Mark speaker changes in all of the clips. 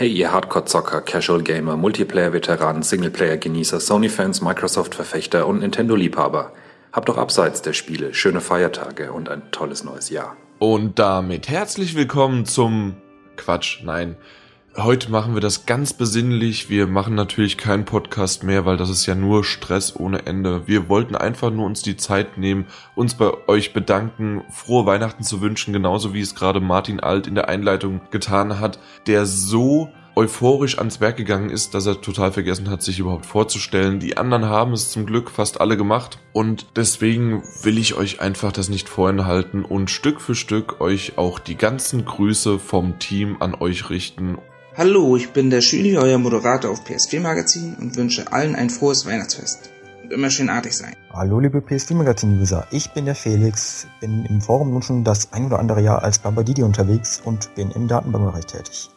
Speaker 1: Hey, ihr Hardcore-Zocker, Casual-Gamer, Multiplayer-Veteranen, Singleplayer-Genießer, Sony-Fans, Microsoft-Verfechter und Nintendo-Liebhaber. Habt doch abseits der Spiele schöne Feiertage und ein tolles neues Jahr.
Speaker 2: Und damit herzlich willkommen zum Quatsch, nein. Heute machen wir das ganz besinnlich. Wir machen natürlich keinen Podcast mehr, weil das ist ja nur Stress ohne Ende. Wir wollten einfach nur uns die Zeit nehmen, uns bei euch bedanken, frohe Weihnachten zu wünschen, genauso wie es gerade Martin Alt in der Einleitung getan hat, der so euphorisch ans Werk gegangen ist, dass er total vergessen hat, sich überhaupt vorzustellen. Die anderen haben es zum Glück fast alle gemacht und deswegen will ich euch einfach das nicht vorenthalten und Stück für Stück euch auch die ganzen Grüße vom Team an euch richten.
Speaker 3: Hallo, ich bin der Schüli, euer Moderator auf PS4 Magazin und wünsche allen ein frohes Weihnachtsfest. Und immer schön artig sein.
Speaker 4: Hallo liebe PS4 Magazin User, ich bin der Felix, bin im Forum nun schon das ein oder andere Jahr als Bambadidi unterwegs und bin im Datenbankbereich tätig.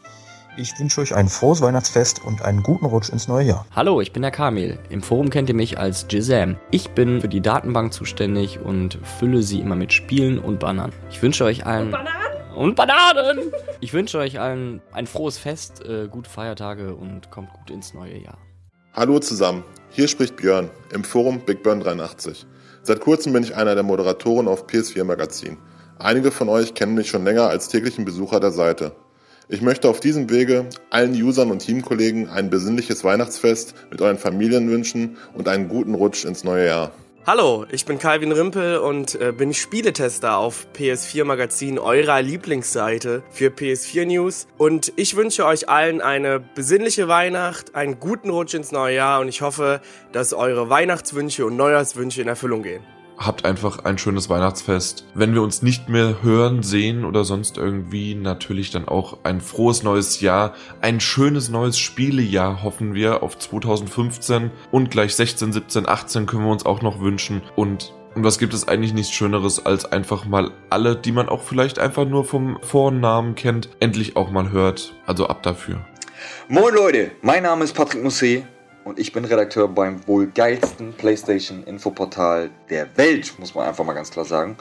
Speaker 4: Ich wünsche euch ein frohes Weihnachtsfest und einen guten Rutsch ins neue Jahr.
Speaker 5: Hallo, ich bin der Kamil. Im Forum kennt ihr mich als Jizam. Ich bin für die Datenbank zuständig und fülle sie immer mit Spielen und Bannern. Ich wünsche euch allen... Und Bananen! Und Bananen! Ich wünsche euch allen ein frohes Fest, äh, gute Feiertage und kommt gut ins neue Jahr.
Speaker 6: Hallo zusammen, hier spricht Björn im Forum Big Burn 83. Seit kurzem bin ich einer der Moderatoren auf PS4 Magazin. Einige von euch kennen mich schon länger als täglichen Besucher der Seite. Ich möchte auf diesem Wege allen Usern und Teamkollegen ein besinnliches Weihnachtsfest mit euren Familien wünschen und einen guten Rutsch ins neue Jahr.
Speaker 7: Hallo, ich bin Calvin Rimpel und äh, bin Spieletester auf PS4 Magazin, eurer Lieblingsseite für PS4 News. Und ich wünsche euch allen eine besinnliche Weihnacht, einen guten Rutsch ins neue Jahr und ich hoffe, dass eure Weihnachtswünsche und Neujahrswünsche in Erfüllung gehen
Speaker 2: habt einfach ein schönes Weihnachtsfest. Wenn wir uns nicht mehr hören, sehen oder sonst irgendwie, natürlich dann auch ein frohes neues Jahr. Ein schönes neues Spielejahr hoffen wir auf 2015 und gleich 16, 17, 18 können wir uns auch noch wünschen und und was gibt es eigentlich nichts Schöneres, als einfach mal alle, die man auch vielleicht einfach nur vom Vornamen kennt, endlich auch mal hört. Also ab dafür.
Speaker 8: Moin Leute, mein Name ist Patrick Musset und ich bin Redakteur beim wohl geilsten PlayStation-Infoportal der Welt, muss man einfach mal ganz klar sagen.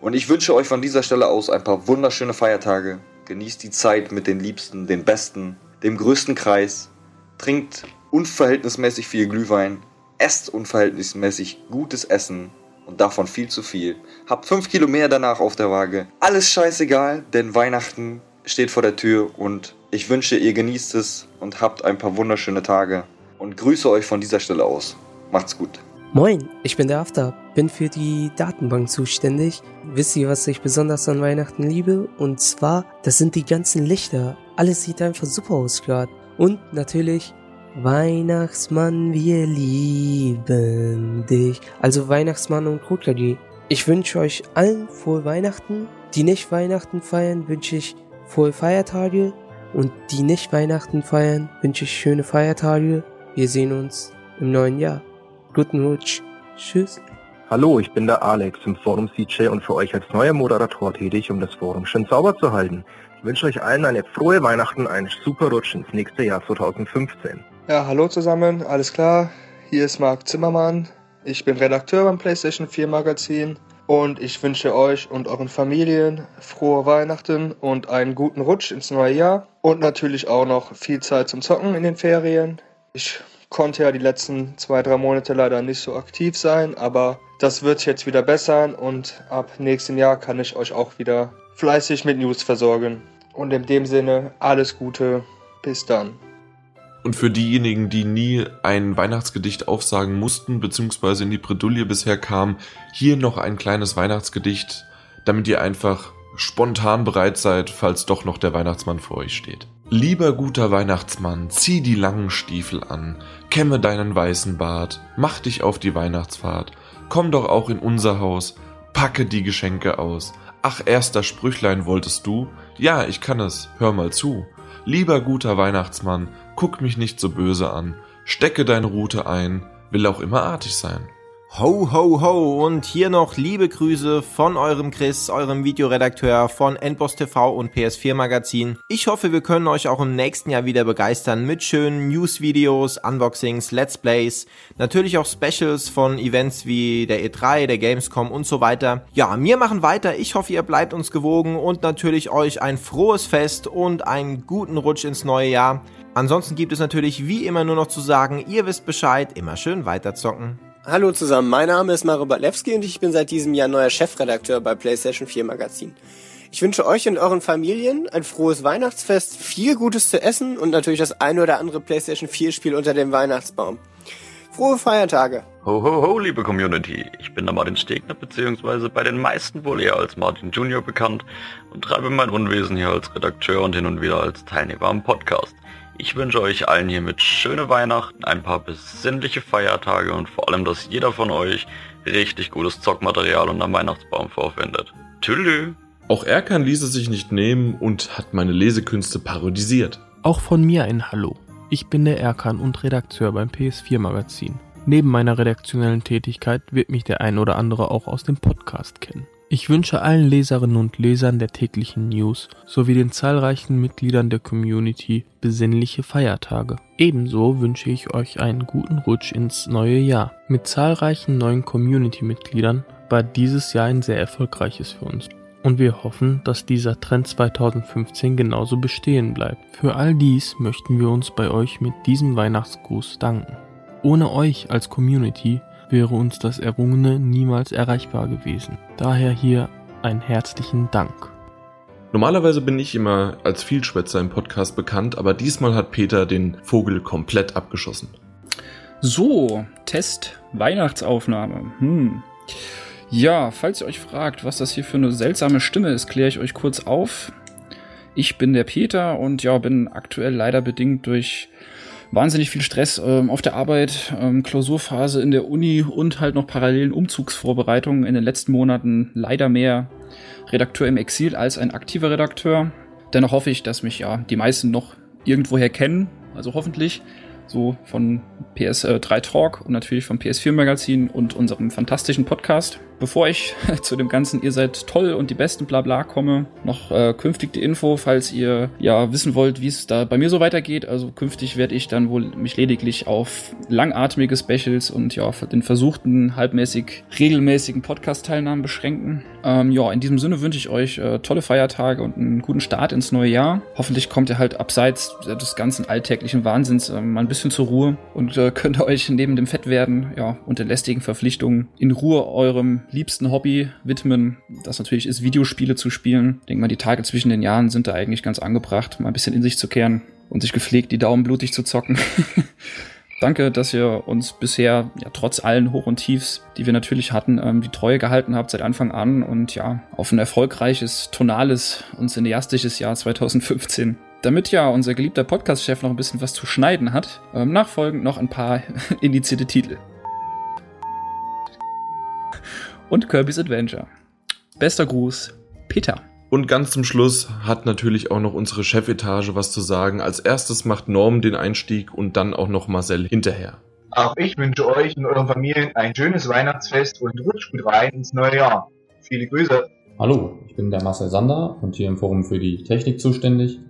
Speaker 8: Und ich wünsche euch von dieser Stelle aus ein paar wunderschöne Feiertage. Genießt die Zeit mit den Liebsten, den Besten, dem größten Kreis. Trinkt unverhältnismäßig viel Glühwein. Esst unverhältnismäßig gutes Essen und davon viel zu viel. Habt 5 Kilo mehr danach auf der Waage. Alles scheißegal, denn Weihnachten steht vor der Tür und ich wünsche, ihr genießt es und habt ein paar wunderschöne Tage und grüße euch von dieser Stelle aus. Macht's gut.
Speaker 9: Moin, ich bin der After, bin für die Datenbank zuständig. Wisst ihr, was ich besonders an Weihnachten liebe? Und zwar, das sind die ganzen Lichter. Alles sieht einfach super aus gerade. Und natürlich Weihnachtsmann, wir lieben dich. Also Weihnachtsmann und Rotgardie. Ich wünsche euch allen frohe Weihnachten. Die nicht Weihnachten feiern, wünsche ich frohe Feiertage. Und die nicht Weihnachten feiern, wünsche ich schöne Feiertage wir sehen uns im neuen Jahr. Guten Rutsch. Tschüss.
Speaker 10: Hallo, ich bin der Alex im Forum CJ und für euch als neuer Moderator tätig, um das Forum schön sauber zu halten. Ich wünsche euch allen eine frohe Weihnachten, einen super Rutsch ins nächste Jahr 2015.
Speaker 11: Ja, hallo zusammen, alles klar? Hier ist Marc Zimmermann. Ich bin Redakteur beim PlayStation 4 Magazin und ich wünsche euch und euren Familien frohe Weihnachten und einen guten Rutsch ins neue Jahr und natürlich auch noch viel Zeit zum Zocken in den Ferien. Ich konnte ja die letzten zwei, drei Monate leider nicht so aktiv sein, aber das wird jetzt wieder bessern und ab nächstem Jahr kann ich euch auch wieder fleißig mit News versorgen. Und in dem Sinne, alles Gute, bis dann.
Speaker 2: Und für diejenigen, die nie ein Weihnachtsgedicht aufsagen mussten, beziehungsweise in die Bredouille bisher kamen, hier noch ein kleines Weihnachtsgedicht, damit ihr einfach spontan bereit seid, falls doch noch der Weihnachtsmann vor euch steht. Lieber guter Weihnachtsmann, zieh die langen Stiefel an, kämme deinen weißen Bart, mach dich auf die Weihnachtsfahrt, komm doch auch in unser Haus, packe die Geschenke aus. Ach, erster Sprüchlein wolltest du? Ja, ich kann es, hör mal zu. Lieber guter Weihnachtsmann, guck mich nicht so böse an, stecke deine Rute ein, will auch immer artig sein.
Speaker 12: Ho, ho, ho und hier noch liebe Grüße von eurem Chris, eurem Videoredakteur von Endboss TV und PS4 Magazin. Ich hoffe, wir können euch auch im nächsten Jahr wieder begeistern mit schönen News-Videos, Unboxings, Let's Plays, natürlich auch Specials von Events wie der E3, der Gamescom und so weiter. Ja, wir machen weiter. Ich hoffe, ihr bleibt uns gewogen und natürlich euch ein frohes Fest und einen guten Rutsch ins neue Jahr. Ansonsten gibt es natürlich wie immer nur noch zu sagen, ihr wisst Bescheid, immer schön weiterzocken.
Speaker 13: Hallo zusammen, mein Name ist Mario Badlewski und ich bin seit diesem Jahr neuer Chefredakteur bei PlayStation 4 Magazin. Ich wünsche euch und euren Familien ein frohes Weihnachtsfest, viel Gutes zu essen und natürlich das ein oder andere PlayStation 4 Spiel unter dem Weihnachtsbaum. Frohe Feiertage!
Speaker 14: Ho, ho, ho, liebe Community. Ich bin der Martin Stegner, beziehungsweise bei den meisten wohl eher als Martin Junior bekannt und treibe mein Unwesen hier als Redakteur und hin und wieder als Teilnehmer am Podcast. Ich wünsche euch allen hiermit schöne Weihnachten, ein paar besinnliche Feiertage und vor allem, dass jeder von euch richtig gutes Zockmaterial unter Weihnachtsbaum vorfindet. Tschüss.
Speaker 2: Auch Erkan ließ es sich nicht nehmen und hat meine Lesekünste parodisiert.
Speaker 15: Auch von mir ein Hallo. Ich bin der Erkan und Redakteur beim PS4 Magazin. Neben meiner redaktionellen Tätigkeit wird mich der ein oder andere auch aus dem Podcast kennen. Ich wünsche allen Leserinnen und Lesern der täglichen News sowie den zahlreichen Mitgliedern der Community besinnliche Feiertage. Ebenso wünsche ich euch einen guten Rutsch ins neue Jahr. Mit zahlreichen neuen Community-Mitgliedern war dieses Jahr ein sehr erfolgreiches für uns. Und wir hoffen, dass dieser Trend 2015 genauso bestehen bleibt. Für all dies möchten wir uns bei euch mit diesem Weihnachtsgruß danken. Ohne euch als Community wäre uns das Errungene niemals erreichbar gewesen. Daher hier einen herzlichen Dank.
Speaker 2: Normalerweise bin ich immer als Vielschwätzer im Podcast bekannt, aber diesmal hat Peter den Vogel komplett abgeschossen.
Speaker 16: So, Test Weihnachtsaufnahme. Hm. Ja, falls ihr euch fragt, was das hier für eine seltsame Stimme ist, kläre ich euch kurz auf. Ich bin der Peter und ja, bin aktuell leider bedingt durch wahnsinnig viel Stress ähm, auf der Arbeit, ähm, Klausurphase in der Uni und halt noch parallelen Umzugsvorbereitungen in den letzten Monaten leider mehr Redakteur im Exil als ein aktiver Redakteur. Dennoch hoffe ich, dass mich ja die meisten noch irgendwoher kennen, also hoffentlich so von PS3 Talk und natürlich vom PS4 Magazin und unserem fantastischen Podcast. Bevor ich zu dem ganzen Ihr seid toll und die besten Blabla komme, noch äh, künftig die Info, falls ihr ja wissen wollt, wie es da bei mir so weitergeht. Also künftig werde ich dann wohl mich lediglich auf langatmige Specials und ja, den versuchten halbmäßig regelmäßigen Podcast-Teilnahmen beschränken. Ähm, ja, in diesem Sinne wünsche ich euch äh, tolle Feiertage und einen guten Start ins neue Jahr. Hoffentlich kommt ihr halt abseits des ganzen alltäglichen Wahnsinns äh, mal ein bisschen zur Ruhe und äh, könnt euch neben dem Fettwerden ja, und den lästigen Verpflichtungen in Ruhe eurem liebsten Hobby widmen. Das natürlich ist, Videospiele zu spielen. Ich denke mal, die Tage zwischen den Jahren sind da eigentlich ganz angebracht, mal ein bisschen in sich zu kehren und sich gepflegt die Daumen blutig zu zocken. Danke, dass ihr uns bisher, ja, trotz allen Hoch und Tiefs, die wir natürlich hatten, ähm, die Treue gehalten habt seit Anfang an und ja, auf ein erfolgreiches, tonales und cineastisches Jahr 2015. Damit ja unser geliebter Podcast-Chef noch ein bisschen was zu schneiden hat, ähm, nachfolgend noch ein paar indizierte Titel. Und Kirby's Adventure. Bester Gruß, Peter.
Speaker 2: Und ganz zum Schluss hat natürlich auch noch unsere Chefetage was zu sagen. Als erstes macht Norm den Einstieg und dann auch noch Marcel hinterher.
Speaker 17: Auch ich wünsche euch und euren Familien ein schönes Weihnachtsfest und rutscht gut rein ins neue Jahr. Viele Grüße.
Speaker 18: Hallo, ich bin der Marcel Sander und hier im Forum für die Technik zuständig.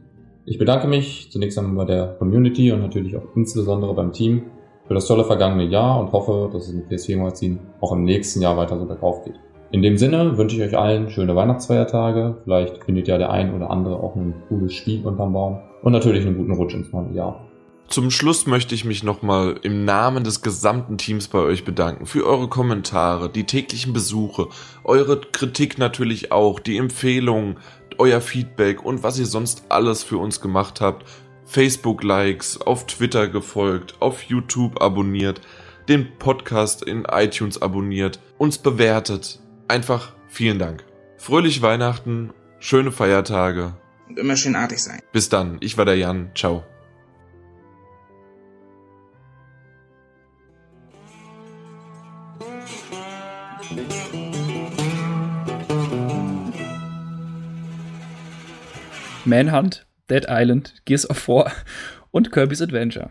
Speaker 18: Ich bedanke mich zunächst einmal bei der Community und natürlich auch insbesondere beim Team für das tolle vergangene Jahr und hoffe, dass es im PS4-Magazin auch im nächsten Jahr weiter so bergauf geht. In dem Sinne wünsche ich euch allen schöne Weihnachtsfeiertage. Vielleicht findet ja der ein oder andere auch ein cooles Spiel unterm Baum. Und natürlich einen guten Rutsch ins neue Jahr.
Speaker 2: Zum Schluss möchte ich mich nochmal im Namen des gesamten Teams bei euch bedanken für eure Kommentare, die täglichen Besuche, eure Kritik natürlich auch, die Empfehlungen, euer Feedback und was ihr sonst alles für uns gemacht habt. Facebook-Likes, auf Twitter gefolgt, auf YouTube abonniert, den Podcast in iTunes abonniert, uns bewertet. Einfach vielen Dank. Fröhliche Weihnachten, schöne Feiertage.
Speaker 3: Und immer schön artig sein.
Speaker 2: Bis dann, ich war der Jan. Ciao.
Speaker 16: Manhunt, Dead Island, Gears of War und Kirby's Adventure.